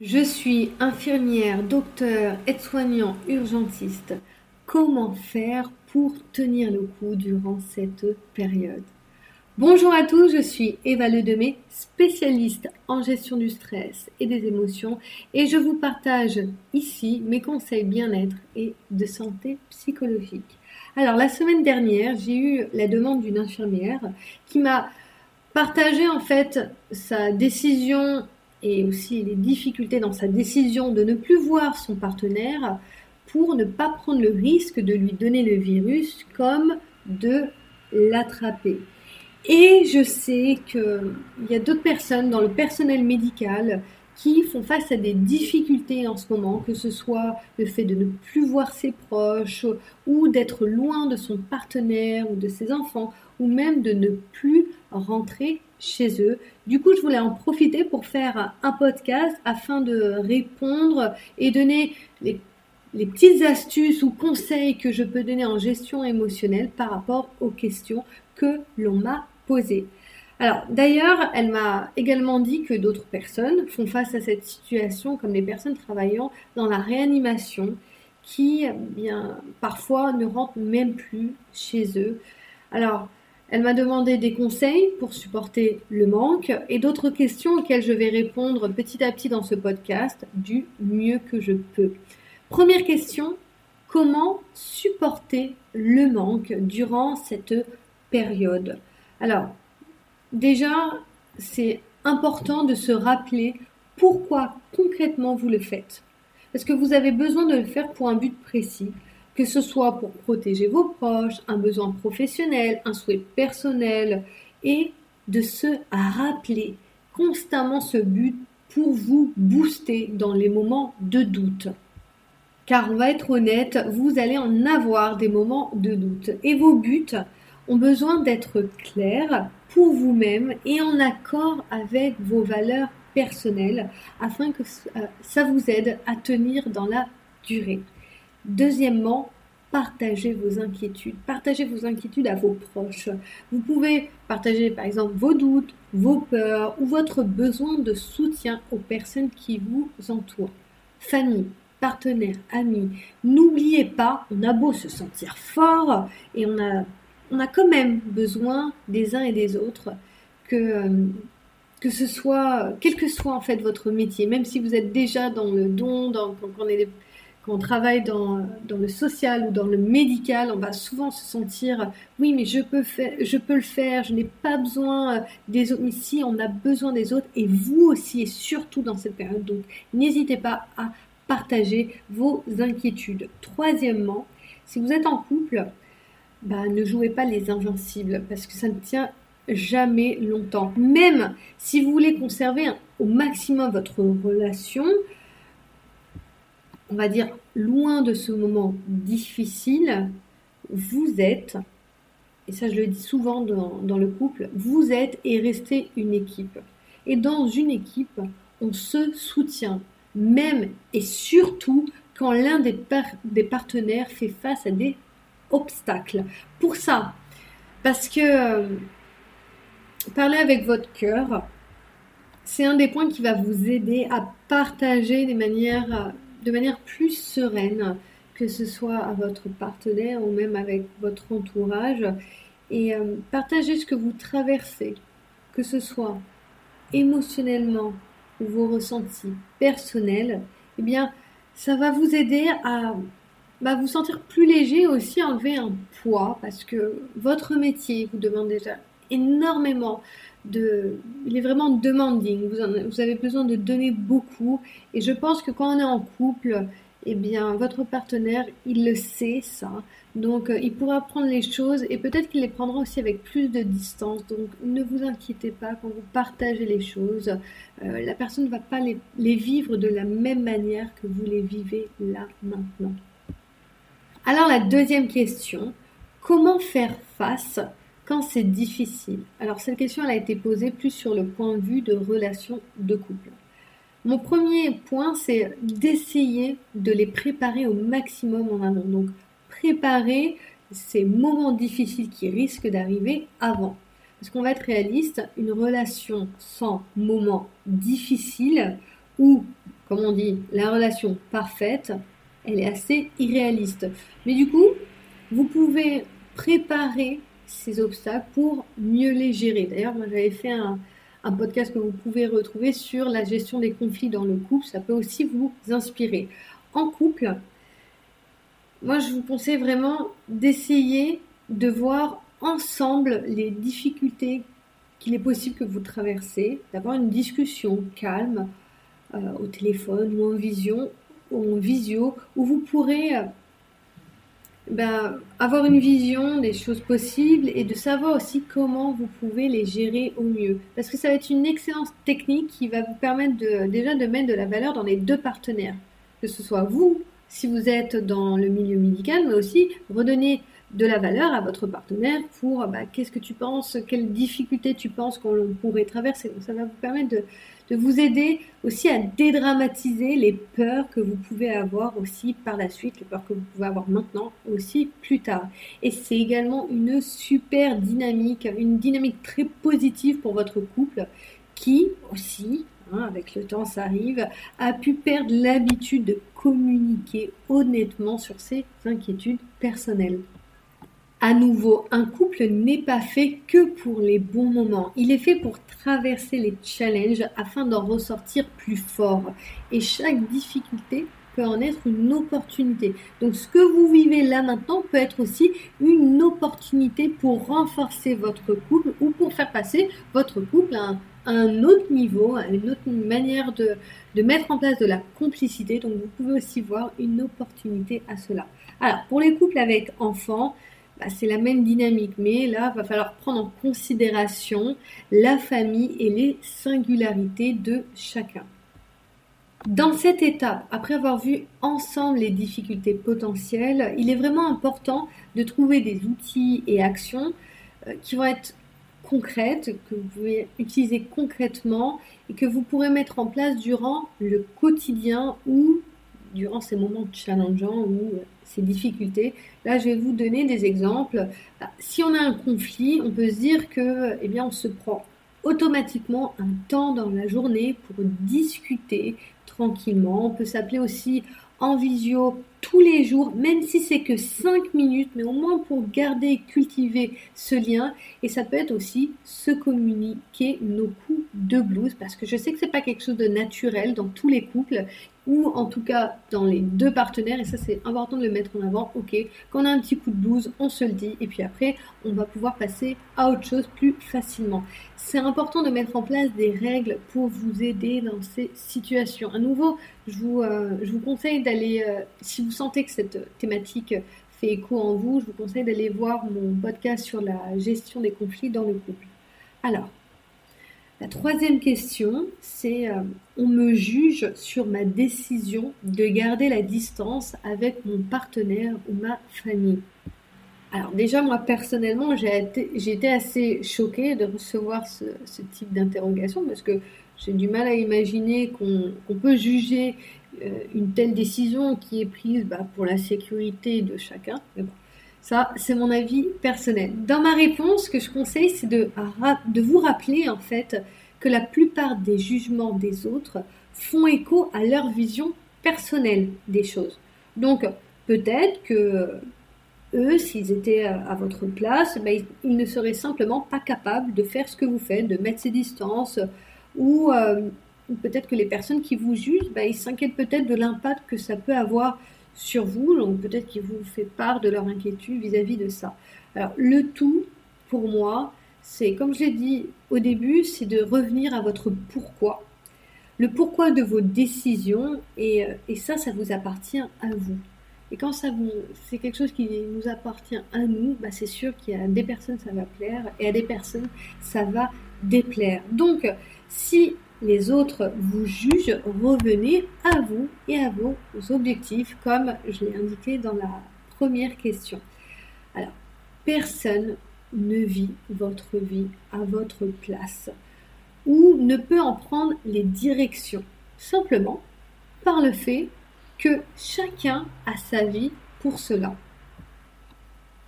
Je suis infirmière, docteur, aide-soignant, urgentiste. Comment faire pour tenir le coup durant cette période? Bonjour à tous, je suis Eva Ledemé, spécialiste en gestion du stress et des émotions et je vous partage ici mes conseils bien-être et de santé psychologique. Alors la semaine dernière, j'ai eu la demande d'une infirmière qui m'a partagé en fait sa décision et aussi les difficultés dans sa décision de ne plus voir son partenaire pour ne pas prendre le risque de lui donner le virus comme de l'attraper. Et je sais qu'il y a d'autres personnes dans le personnel médical qui font face à des difficultés en ce moment, que ce soit le fait de ne plus voir ses proches ou d'être loin de son partenaire ou de ses enfants ou même de ne plus rentrer chez eux. Du coup, je voulais en profiter pour faire un podcast afin de répondre et donner les, petites astuces ou conseils que je peux donner en gestion émotionnelle par rapport aux questions que l'on m'a posées. Alors d'ailleurs, elle m'a également dit que d'autres personnes font face à cette situation, comme les personnes travaillant dans la réanimation, qui bien parfois ne rentrent même plus chez eux. Alors elle m'a demandé des conseils pour supporter le manque et d'autres questions auxquelles je vais répondre petit à petit dans ce podcast du mieux que je peux. Première question, comment supporter le manque durant cette période? Déjà, c'est important de se rappeler pourquoi concrètement vous le faites. Parce que vous avez besoin de le faire pour un but précis que ce soit pour protéger vos proches, un besoin professionnel, un souhait personnel, et de se rappeler constamment ce but pour vous booster dans les moments de doute. Car on va être honnête, vous allez en avoir des moments de doute. Et vos buts ont besoin d'être clairs pour vous-même et en accord avec vos valeurs personnelles afin que ça vous aide à tenir dans la durée. Deuxièmement, partagez vos inquiétudes. Partagez vos inquiétudes à vos proches. Vous pouvez partager par exemple vos doutes, vos peurs ou votre besoin de soutien aux personnes qui vous entourent. Famille, partenaires, amis. N'oubliez pas, on a beau se sentir fort et on a, on a quand même besoin des uns et des autres que, que ce soit, quel que soit en fait votre métier, même si vous êtes déjà dans le don, dans, quand on est quand on travaille dans, dans, le social ou dans le médical, on va souvent se sentir oui, mais je peux, faire, je peux le faire, je n'ai pas besoin euh, des autres. Mais si, on a besoin des autres et vous aussi, et surtout dans cette période. Donc, n'hésitez pas à partager vos inquiétudes. Troisièmement, si vous êtes en couple, bah, ne jouez pas les invincibles parce que ça ne tient jamais longtemps. Même si vous voulez conserver au maximum votre relation, on va dire, loin de ce moment difficile, vous êtes, et ça je le dis souvent dans, le couple, vous êtes et restez une équipe. Et dans une équipe, on se soutient, même et surtout quand l'un des, des partenaires fait face à des obstacles. Pour ça, parce que euh, parler avec votre cœur, c'est un des points qui va vous aider à partager des manières de manière plus sereine, que ce soit à votre partenaire ou même avec votre entourage, et euh, partagez ce que vous traversez, que ce soit émotionnellement ou vos ressentis personnels, eh bien, ça va vous aider à bah, vous sentir plus léger aussi, enlever un poids, parce que votre métier vous demande déjà énormément de, il est vraiment demanding. Vous, avez besoin de donner beaucoup. Et je pense que quand on est en couple, eh bien, votre partenaire, il le sait, ça. Donc, euh, il pourra prendre les choses et peut-être qu'il les prendra aussi avec plus de distance. Donc, ne vous inquiétez pas quand vous partagez les choses. Euh, la personne ne va pas les vivre de la même manière que vous les vivez là, maintenant. Alors, la deuxième question, comment faire face quand c'est difficile? Alors cette question elle a été posée plus sur le point de vue de relation de couple. Mon premier point c'est d'essayer de les préparer au maximum en amont. Donc préparer ces moments difficiles qui risquent d'arriver avant. Parce qu'on va être réaliste, une relation sans moments difficiles ou comme on dit, la relation parfaite, elle est assez irréaliste. Mais du coup, vous pouvez préparer ces obstacles pour mieux les gérer. D'ailleurs, moi j'avais fait un, podcast que vous pouvez retrouver sur la gestion des conflits dans le couple. Ça peut aussi vous inspirer. En couple, moi je vous conseille vraiment d'essayer de voir ensemble les difficultés qu'il est possible que vous traversez, d'avoir une discussion calme euh, au téléphone ou en vision, visio, où vous pourrez euh, ben, avoir une vision des choses possibles et de savoir aussi comment vous pouvez les gérer au mieux. Parce que ça va être une excellente technique qui va vous permettre de, déjà de mettre de la valeur dans les deux partenaires. Que ce soit vous, si vous êtes dans le milieu médical, mais aussi redonner de la valeur à votre partenaire pour bah, qu'est-ce que tu penses, quelles difficultés tu penses qu'on pourrait traverser. Ça va vous permettre de, de, vous aider aussi à dédramatiser les peurs que vous pouvez avoir aussi par la suite, les peurs que vous pouvez avoir maintenant aussi plus tard. Et c'est également une super dynamique, une dynamique très positive pour votre couple qui aussi hein, avec le temps ça arrive, a pu perdre l'habitude de communiquer honnêtement sur ses inquiétudes personnelles. À nouveau, un couple n'est pas fait que pour les bons moments. Il est fait pour traverser les challenges afin d'en ressortir plus fort. Et chaque difficulté peut en être une opportunité. Donc ce que vous vivez là maintenant peut être aussi une opportunité pour renforcer votre couple ou pour faire passer votre couple à un, autre niveau, à une autre manière de, de mettre en place de la complicité. Donc vous pouvez aussi voir une opportunité à cela. Alors pour les couples avec enfants, bah, c'est la même dynamique, mais là, il va falloir prendre en considération la famille et les singularités de chacun. Dans cette étape, après avoir vu ensemble les difficultés potentielles, il est vraiment important de trouver des outils et actions euh, qui vont être concrètes, que vous pouvez utiliser concrètement et que vous pourrez mettre en place durant le quotidien ou durant ces moments challengeants ou euh, ces difficultés. Là, je vais vous donner des exemples. Bah, si on a un conflit, on peut se dire que, eh bien, on se prend automatiquement un temps dans la journée pour discuter tranquillement. On peut s'appeler aussi en visio tous les jours, même si c'est que 5 minutes, mais au moins pour garder et cultiver ce lien. Et ça peut être aussi se communiquer nos coups de blues, parce que je sais que c'est pas quelque chose de naturel dans tous les couples ou en tout cas dans les deux partenaires, et ça c'est important de le mettre en avant, ok, quand on a un petit coup de blues, on se le dit, et puis après, on va pouvoir passer à autre chose plus facilement. C'est important de mettre en place des règles pour vous aider dans ces situations. À nouveau, je vous, euh, je vous conseille d'aller, euh, si vous sentez que cette thématique fait écho en vous, je vous conseille d'aller voir mon podcast sur la gestion des conflits dans le couple. Alors, la troisième question, c'est euh, on me juge sur ma décision de garder la distance avec mon partenaire ou ma famille. Alors déjà, moi personnellement, j'ai été, assez choquée de recevoir ce, type d'interrogation parce que j'ai du mal à imaginer qu'on peut juger euh, une telle décision qui est prise bah, pour la sécurité de chacun. Ça, c'est mon avis personnel. Dans ma réponse, ce que je conseille, c'est de, de vous rappeler en fait que la plupart des jugements des autres font écho à leur vision personnelle des choses. Donc, peut-être que eux, s'ils étaient à votre place, ben, ils ne seraient simplement pas capables de faire ce que vous faites, de mettre ces distances, ou euh, peut-être que les personnes qui vous jugent, ben, ils s'inquiètent peut-être de l'impact que ça peut avoir sur vous, donc peut-être qu'ils vous font part de leur inquiétude vis-à-vis de ça. Alors le tout, pour moi, c'est comme je l'ai dit au début, c'est de revenir à votre pourquoi. Le pourquoi de vos décisions, et, euh, et ça, ça vous appartient à vous. Et quand ça c'est quelque chose qui nous appartient à nous, bah c'est sûr qu'il y a des personnes ça va plaire et à des personnes ça va déplaire. Donc, si les autres vous jugent, revenez à vous et à vos objectifs, comme je l'ai indiqué dans la première question. Alors, personne ne vit votre vie à votre place ou ne peut en prendre les directions, simplement par le fait que chacun a sa vie pour cela.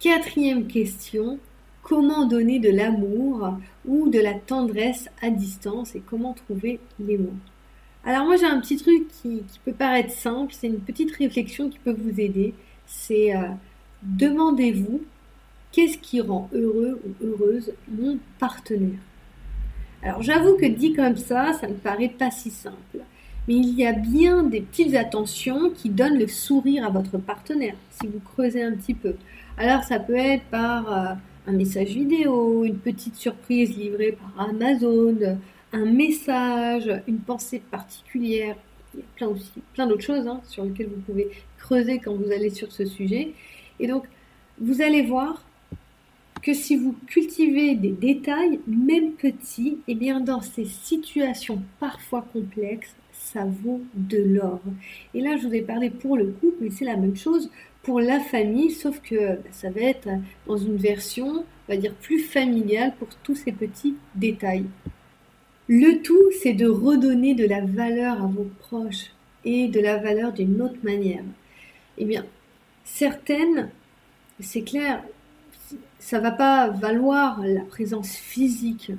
Quatrième question, comment donner de l'amour ou de la tendresse à distance et comment trouver les mots. Alors moi j'ai un petit truc qui, peut paraître simple, c'est une petite réflexion qui peut vous aider. C'est euh, demandez-vous qu'est-ce qui rend heureux ou heureuse mon partenaire. Alors j'avoue que dit comme ça, ça ne paraît pas si simple. Mais il y a bien des petites attentions qui donnent le sourire à votre partenaire, si vous creusez un petit peu. Alors ça peut être par euh, un message vidéo, une petite surprise livrée par Amazon, un message, une pensée particulière. Il y a plein d'autres choses hein, sur lesquelles vous pouvez creuser quand vous allez sur ce sujet. Et donc, vous allez voir que si vous cultivez des détails, même petits, et eh bien dans ces situations parfois complexes, ça vaut de l'or. Et là, je vous ai parlé pour le couple, mais c'est la même chose pour la famille, sauf que bah, ça va être dans une version, on va dire, plus familiale pour tous ces petits détails. Le tout, c'est de redonner de la valeur à vos proches et de la valeur d'une autre manière. Eh bien, certaines, c'est clair, ça va pas valoir la présence physique,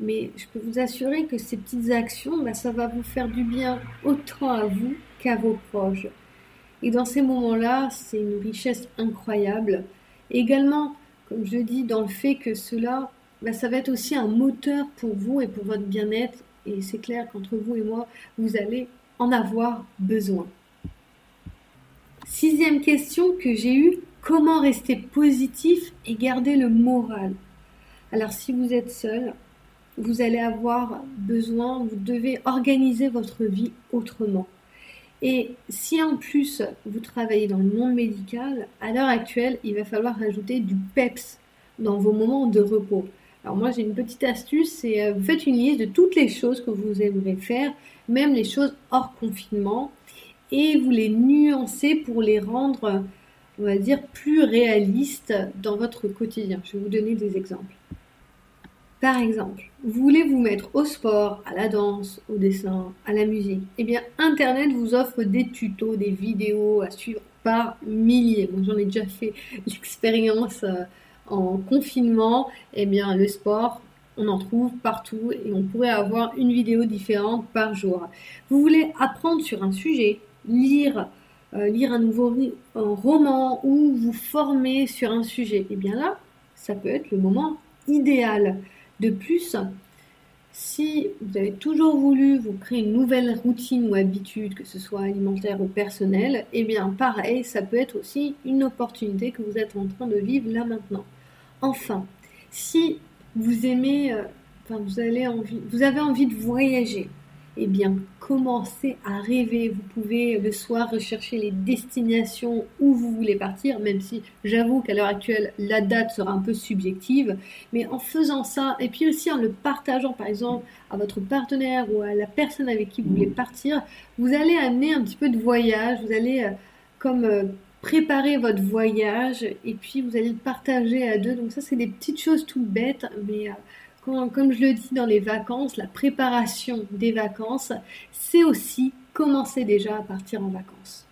mais je peux vous assurer que ces petites actions, bah, ça va vous faire du bien autant à vous qu'à vos proches. Et dans ces moments-là, c'est une richesse incroyable. également, comme je dis, dans le fait que cela bah, ça va être aussi un moteur pour vous et pour votre bien-être. Et c'est clair qu'entre vous et moi, vous allez en avoir besoin. Sixième question que j'ai eue, comment rester positif et garder le moral? Alors si vous êtes seul, vous allez avoir besoin, vous devez organiser votre vie autrement. Et si en plus vous travaillez dans le monde médical, à l'heure actuelle, il va falloir ajouter du PEPS dans vos moments de repos. Alors moi j'ai une petite astuce, c'est euh, vous faites une liste de toutes les choses que vous aimeriez faire, même les choses hors confinement, et vous les nuancez pour les rendre, on va dire, plus réalistes dans votre quotidien. Je vais vous donner des exemples. Par exemple, vous voulez vous mettre au sport, à la danse, au dessin, à la musique? Eh bien, Internet vous offre des tutos, des vidéos à suivre par milliers. J'en ai déjà fait l'expérience. Euh, en confinement, eh bien, le sport, on en trouve partout et on pourrait avoir une vidéo différente par jour. Vous voulez apprendre sur un sujet, lire, euh, lire un nouveau roman ou vous former sur un sujet, eh bien là, ça peut être le moment idéal. De plus, si vous avez toujours voulu vous créer une nouvelle routine ou habitude, que ce soit alimentaire ou personnelle, eh bien pareil, ça peut être aussi une opportunité que vous êtes en train de vivre là maintenant. Enfin, si vous aimez, euh, enfin vous, envie, vous avez envie de voyager, eh bien, commencez à rêver. Vous pouvez le soir rechercher les destinations où vous voulez partir, même si j'avoue qu'à l'heure actuelle, la date sera un peu subjective. Mais en faisant ça, et puis aussi en le partageant, par exemple, à votre partenaire ou à la personne avec qui vous voulez partir, vous allez amener un petit peu de voyage. Vous allez, euh, comme euh, préparer votre voyage et puis vous allez le partager à deux. Donc ça, c'est des petites choses toutes bêtes, mais euh, comme je le dis dans les vacances, la préparation des vacances, c'est aussi commencer déjà à partir en vacances.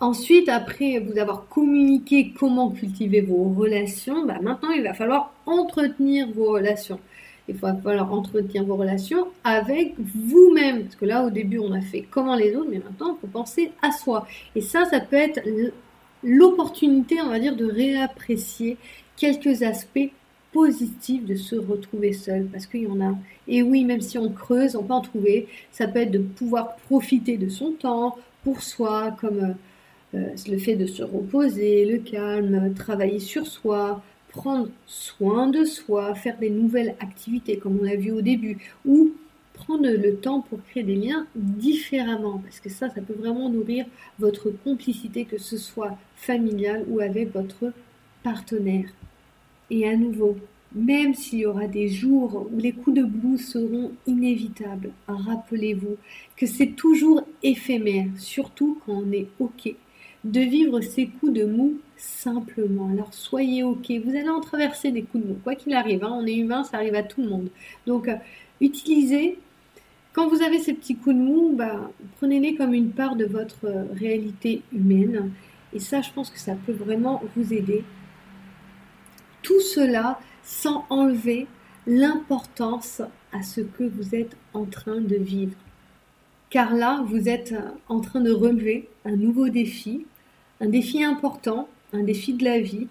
Ensuite, après vous avoir communiqué comment cultiver vos relations, bah maintenant il va falloir entretenir vos relations il va falloir entretenir vos relations avec vous-même. Parce que là, au début, on a fait comment les autres, mais maintenant, il faut penser à soi. Et ça, ça peut être l'opportunité, on va dire, de réapprécier quelques aspects positifs de se retrouver seul, parce qu'il y en a. Et oui, même si on creuse, on peut en trouver. Ça peut être de pouvoir profiter de son temps pour soi, comme euh, le fait de se reposer, le calme, travailler sur soi, prendre soin de soi, faire des nouvelles activités comme on l'a vu au début, ou prendre le temps pour créer des liens différemment, parce que ça, ça peut vraiment nourrir votre complicité, que ce soit familiale ou avec votre partenaire. Et à nouveau, même s'il y aura des jours où les coups de blues seront inévitables, rappelez-vous que c'est toujours éphémère, surtout quand on est OK de vivre ces coups de mou simplement. Alors soyez ok, vous allez en traverser des coups de mou, quoi qu'il arrive, hein. on est humain, ça arrive à tout le monde. Donc euh, utilisez, quand vous avez ces petits coups de mou, bah, prenez-les comme une part de votre euh, réalité humaine. Et ça, je pense que ça peut vraiment vous aider. Tout cela sans enlever l'importance à ce que vous êtes en train de vivre. car là, vous êtes en train de relever un nouveau défi, un défi important, un défi de la vie,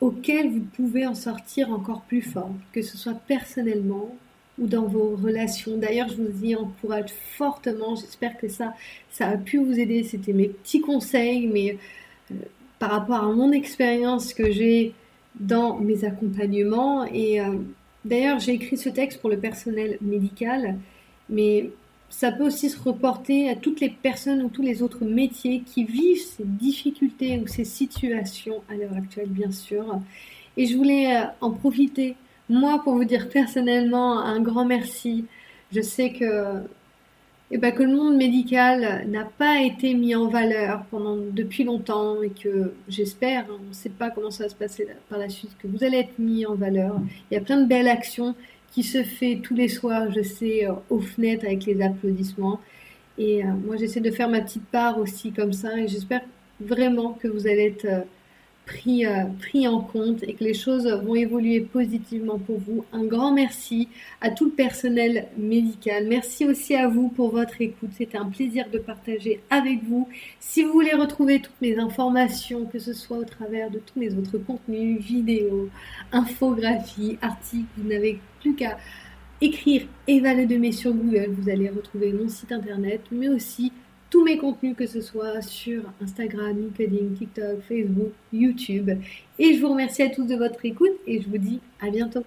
auquel vous pouvez en sortir encore plus fort, que ce soit personnellement ou dans vos relations. D'ailleurs, je vous y encourage fortement. J'espère que ça, ça a pu vous aider. C'était mes petits conseils, mais euh, par rapport à mon expérience que j'ai dans mes accompagnements. Et euh, d'ailleurs, j'ai écrit ce texte pour le personnel médical, mais ça peut aussi se reporter à toutes les personnes ou tous les autres métiers qui vivent ces difficultés ou ces situations à l'heure actuelle, bien sûr. Et je voulais euh, en profiter, moi, pour vous dire personnellement un grand merci. Je sais que, eh ben, que le monde médical n'a pas été mis en valeur pendant, depuis longtemps et que j'espère, hein, on ne sait pas comment ça va se passer par la suite, que vous allez être mis en valeur. Il y a plein de belles actions qui se fait tous les soirs, je sais, euh, aux fenêtres avec les applaudissements. Et euh, moi, j'essaie de faire ma petite part aussi comme ça. Et j'espère vraiment que vous allez être euh, pris, euh, pris en compte et que les choses vont évoluer positivement pour vous. Un grand merci à tout le personnel médical. Merci aussi à vous pour votre écoute. C'était un plaisir de partager avec vous. Si vous voulez retrouver toutes mes informations, que ce soit au travers de tous mes autres contenus, vidéos, infographies, articles, vous n'avez plus qu'à écrire Eva Ledemé sur Google. Vous allez retrouver mon site internet, mais aussi tous mes contenus, que ce soit sur Instagram, LinkedIn, TikTok, Facebook, YouTube. Et je vous remercie à tous de votre écoute et je vous dis à bientôt.